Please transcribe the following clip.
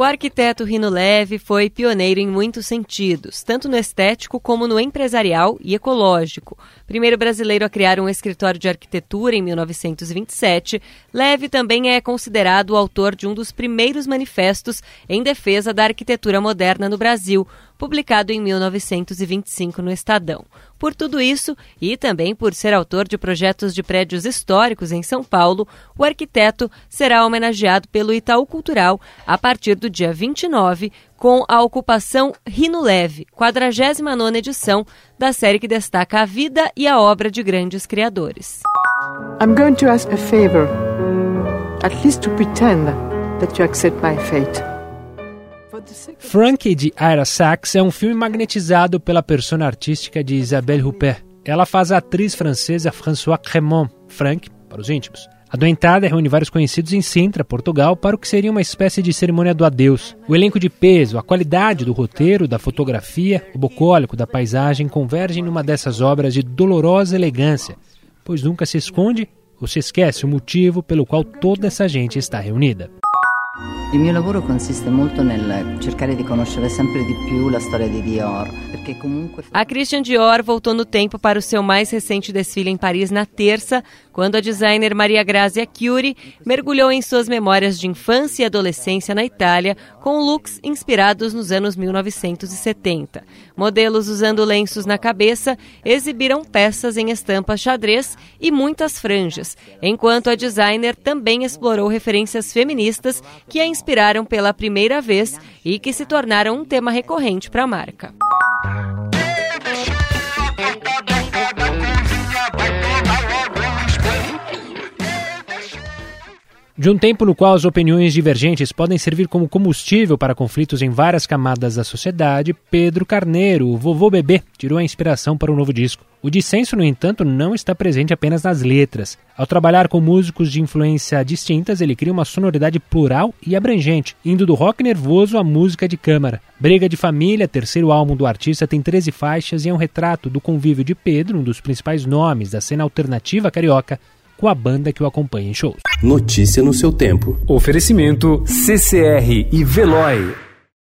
O arquiteto Rino Leve foi pioneiro em muitos sentidos, tanto no estético como no empresarial e ecológico. Primeiro brasileiro a criar um escritório de arquitetura em 1927, Leve também é considerado o autor de um dos primeiros manifestos em defesa da arquitetura moderna no Brasil, publicado em 1925 no Estadão. Por tudo isso, e também por ser autor de projetos de prédios históricos em São Paulo, o arquiteto será homenageado pelo Itaú Cultural a partir do dia 29, com a ocupação Rino Leve, 49 edição da série que destaca a vida e a obra de grandes criadores. I'm going to ask a favor, at least to pretend that you accept my fate. Frank de Ira Sachs é um filme magnetizado pela persona artística de Isabelle Huppert. Ela faz a atriz francesa François Cremont, Frank, para os íntimos. A doentada reúne vários conhecidos em Sintra, Portugal, para o que seria uma espécie de cerimônia do adeus. O elenco de peso, a qualidade do roteiro, da fotografia, o bucólico da paisagem convergem numa dessas obras de dolorosa elegância, pois nunca se esconde ou se esquece o motivo pelo qual toda essa gente está reunida. Il mio lavoro consiste molto nel cercare di conoscere sempre di più la storia di Dior, perché comunque... A Christian Dior voltou no tempo para o seu mais recente desfile em Paris na terça, quando a designer Maria Grazia Chiuri mergulhou em suas memórias de infância e adolescência na Itália com looks inspirados nos anos 1970. Modelos usando lenços na cabeça exibiram peças em estampas xadrez e muitas franjas, enquanto a designer também explorou referências feministas que a inspiraram pela primeira vez e que se tornaram um tema recorrente para a marca. De um tempo no qual as opiniões divergentes podem servir como combustível para conflitos em várias camadas da sociedade, Pedro Carneiro, o vovô bebê, tirou a inspiração para o novo disco. O dissenso, no entanto, não está presente apenas nas letras. Ao trabalhar com músicos de influência distintas, ele cria uma sonoridade plural e abrangente, indo do rock nervoso à música de câmara. Briga de Família, terceiro álbum do artista, tem 13 faixas e é um retrato do convívio de Pedro, um dos principais nomes da cena alternativa carioca, com a banda que o acompanha em shows. Notícia no seu tempo. Oferecimento CCR e Veloy.